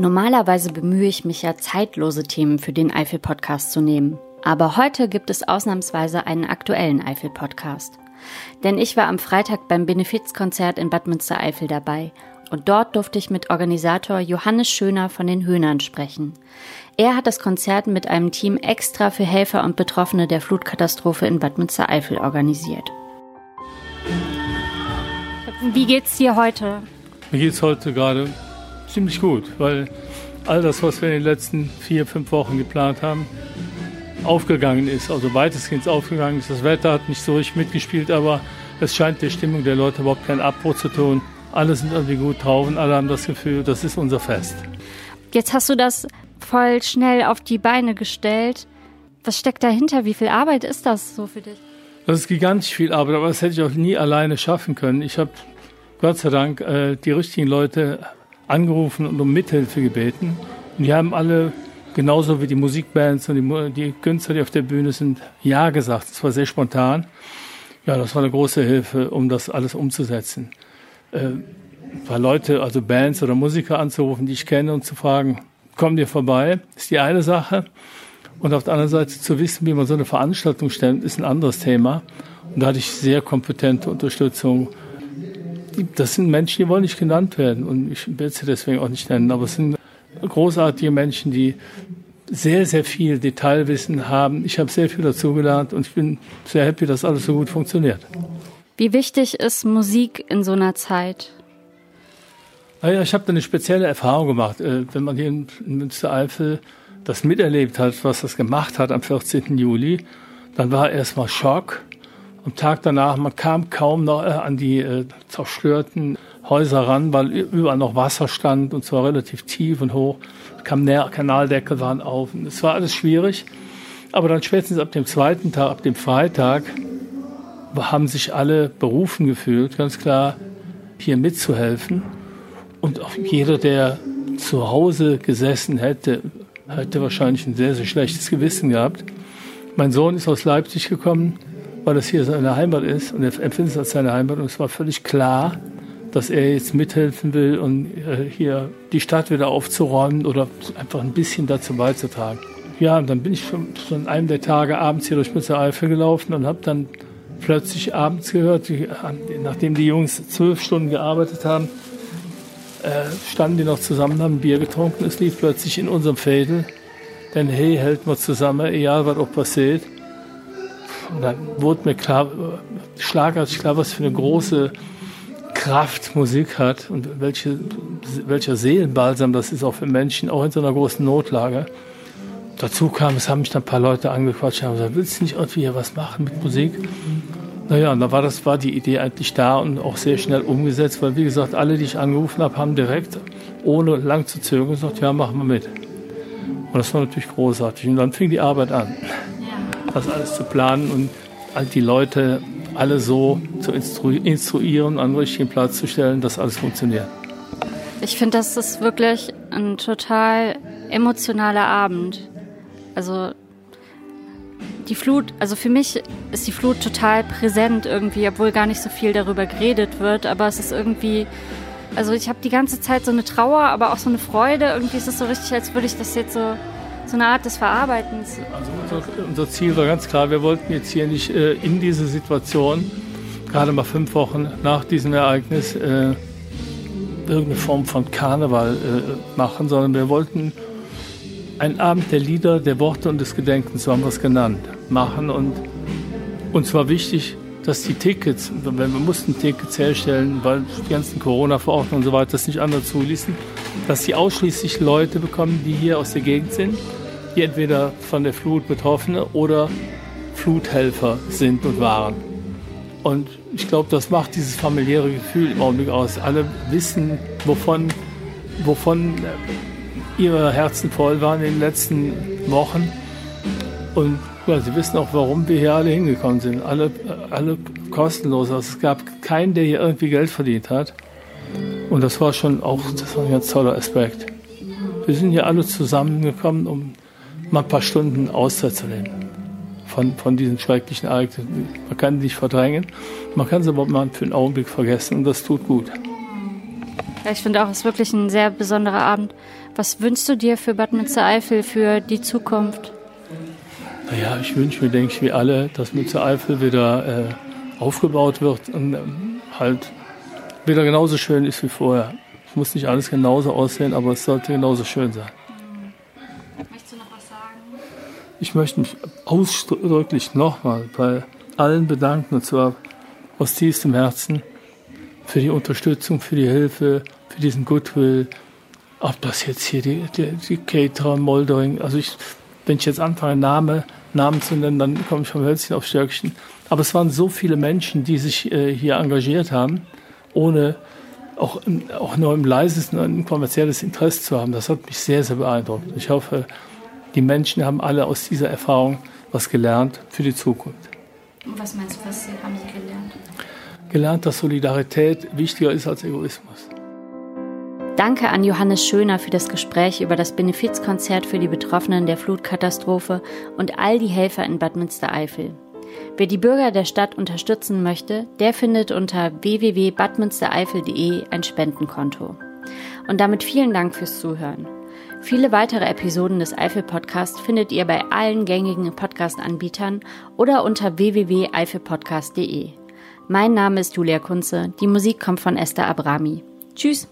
Normalerweise bemühe ich mich ja, zeitlose Themen für den Eifel-Podcast zu nehmen. Aber heute gibt es ausnahmsweise einen aktuellen Eifel-Podcast. Denn ich war am Freitag beim Benefizkonzert in Bad Münstereifel dabei und dort durfte ich mit Organisator Johannes Schöner von den Höhnern sprechen. Er hat das Konzert mit einem Team extra für Helfer und Betroffene der Flutkatastrophe in Bad Münstereifel organisiert. Wie geht's dir heute? Mir geht's heute gerade ziemlich gut, weil all das, was wir in den letzten vier, fünf Wochen geplant haben, aufgegangen ist, also weitestgehend aufgegangen ist. Das Wetter hat nicht so richtig mitgespielt, aber es scheint der Stimmung der Leute überhaupt keinen Abbruch zu tun. Alle sind irgendwie gut drauf und alle haben das Gefühl, das ist unser Fest. Jetzt hast du das voll schnell auf die Beine gestellt. Was steckt dahinter? Wie viel Arbeit ist das so für dich? Das ist gigantisch viel Arbeit, aber das hätte ich auch nie alleine schaffen können. Ich habe Gott sei Dank äh, die richtigen Leute angerufen und um Mithilfe gebeten. Und die haben alle, genauso wie die Musikbands und die, die Künstler, die auf der Bühne sind, Ja gesagt. Das war sehr spontan. Ja, das war eine große Hilfe, um das alles umzusetzen äh, paar Leute, also Bands oder Musiker anzurufen, die ich kenne und zu fragen, kommen dir vorbei, ist die eine Sache. Und auf der anderen Seite zu wissen, wie man so eine Veranstaltung stellt, ist ein anderes Thema. Und da hatte ich sehr kompetente Unterstützung. Das sind Menschen, die wollen nicht genannt werden. Und ich will sie deswegen auch nicht nennen. Aber es sind großartige Menschen, die sehr, sehr viel Detailwissen haben. Ich habe sehr viel dazugelernt und ich bin sehr happy, dass alles so gut funktioniert. Wie wichtig ist Musik in so einer Zeit? Naja, ich habe da eine spezielle Erfahrung gemacht. Äh, wenn man hier in Münstereifel das miterlebt hat, was das gemacht hat am 14. Juli, dann war erstmal Schock. Am Tag danach, man kam kaum noch äh, an die äh, zerstörten Häuser ran, weil überall noch Wasser stand und zwar relativ tief und hoch. Kanaldeckel waren auf. Es war alles schwierig. Aber dann spätestens ab dem zweiten Tag, ab dem Freitag, haben sich alle berufen gefühlt, ganz klar hier mitzuhelfen. Und auch jeder, der zu Hause gesessen hätte, hätte wahrscheinlich ein sehr, sehr schlechtes Gewissen gehabt. Mein Sohn ist aus Leipzig gekommen, weil das hier seine Heimat ist und er empfindet es als seine Heimat. Und es war völlig klar, dass er jetzt mithelfen will und äh, hier die Stadt wieder aufzuräumen oder einfach ein bisschen dazu beizutragen. Ja, und dann bin ich schon, an einem der Tage abends hier durch Eifel gelaufen und habe dann plötzlich abends gehört, die, nachdem die Jungs zwölf Stunden gearbeitet haben, äh, standen die noch zusammen, haben Bier getrunken. Es lief plötzlich in unserem Fädel. Denn hey, hält man zusammen, egal was auch passiert. Und dann wurde mir klar, schlagartig klar, was für eine große Kraft Musik hat und welche, welcher Seelenbalsam das ist auch für Menschen, auch in so einer großen Notlage. Dazu kam, es haben mich dann ein paar Leute angequatscht, haben gesagt, willst du nicht irgendwie hier was machen mit Musik? Naja, und da war, das, war die Idee eigentlich da und auch sehr schnell umgesetzt, weil wie gesagt, alle, die ich angerufen habe, haben direkt, ohne lang zu zögern, gesagt, ja, machen wir mit. Und das war natürlich großartig. Und dann fing die Arbeit an, das alles zu planen und halt die Leute alle so zu instru instruieren, an den richtigen Platz zu stellen, dass alles funktioniert. Ich finde, das ist wirklich ein total emotionaler Abend. Also die Flut, also für mich ist die Flut total präsent irgendwie, obwohl gar nicht so viel darüber geredet wird, aber es ist irgendwie, also ich habe die ganze Zeit so eine Trauer, aber auch so eine Freude. Irgendwie ist es so richtig, als würde ich das jetzt so, so eine Art des Verarbeitens. Also unser, unser Ziel war ganz klar, wir wollten jetzt hier nicht äh, in diese Situation, gerade mal fünf Wochen nach diesem Ereignis, äh, irgendeine Form von Karneval äh, machen, sondern wir wollten ein Abend der Lieder, der Worte und des Gedenkens, so haben wir es genannt, machen. Und uns war wichtig, dass die Tickets, wir mussten Tickets herstellen, weil die ganzen Corona-Verordnungen und so weiter das nicht anders zuließen, dass die ausschließlich Leute bekommen, die hier aus der Gegend sind, die entweder von der Flut Betroffene oder Fluthelfer sind und waren. Und ich glaube, das macht dieses familiäre Gefühl im Augenblick aus. Alle wissen, wovon, wovon ihre Herzen voll waren in den letzten Wochen. Und ja, sie wissen auch, warum wir hier alle hingekommen sind. Alle, alle kostenlos. Also es gab keinen, der hier irgendwie Geld verdient hat. Und das war schon auch das war ein ganz toller Aspekt. Wir sind hier alle zusammengekommen, um mal ein paar Stunden Auszeit zu nehmen von, von diesen schrecklichen Ereignissen. Man kann die nicht verdrängen, man kann sie aber mal für einen Augenblick vergessen und das tut gut. Ja, ich finde auch, es ist wirklich ein sehr besonderer Abend. Was wünschst du dir für Bad Münstereifel, für die Zukunft? Naja, ich wünsche mir, denke ich, wie alle, dass Münstereifel wieder äh, aufgebaut wird und ähm, halt wieder genauso schön ist wie vorher. Es muss nicht alles genauso aussehen, aber es sollte genauso schön sein. Möchtest du noch was sagen? Ich möchte mich ausdrücklich nochmal bei allen bedanken, und zwar aus tiefstem Herzen, für die Unterstützung, für die Hilfe, für diesen Goodwill. Ob das jetzt hier die, die, die Caterer, Moldering, also ich, wenn ich jetzt anfange, Name, Namen zu nennen, dann komme ich vom Hölzchen auf Stöckchen. Aber es waren so viele Menschen, die sich äh, hier engagiert haben, ohne auch, auch nur im leisesten ein kommerzielles Interesse zu haben. Das hat mich sehr, sehr beeindruckt. Ich hoffe, die Menschen haben alle aus dieser Erfahrung was gelernt für die Zukunft. Und was meinst du, was haben sie gelernt? Gelernt, dass Solidarität wichtiger ist als Egoismus. Danke an Johannes Schöner für das Gespräch über das Benefizkonzert für die Betroffenen der Flutkatastrophe und all die Helfer in Bad Münstereifel. Wer die Bürger der Stadt unterstützen möchte, der findet unter www.badmünstereifel.de ein Spendenkonto. Und damit vielen Dank fürs Zuhören. Viele weitere Episoden des Eifel Podcast findet ihr bei allen gängigen Podcast-Anbietern oder unter www.eifelpodcast.de. Mein Name ist Julia Kunze. Die Musik kommt von Esther Abrami. Tschüss!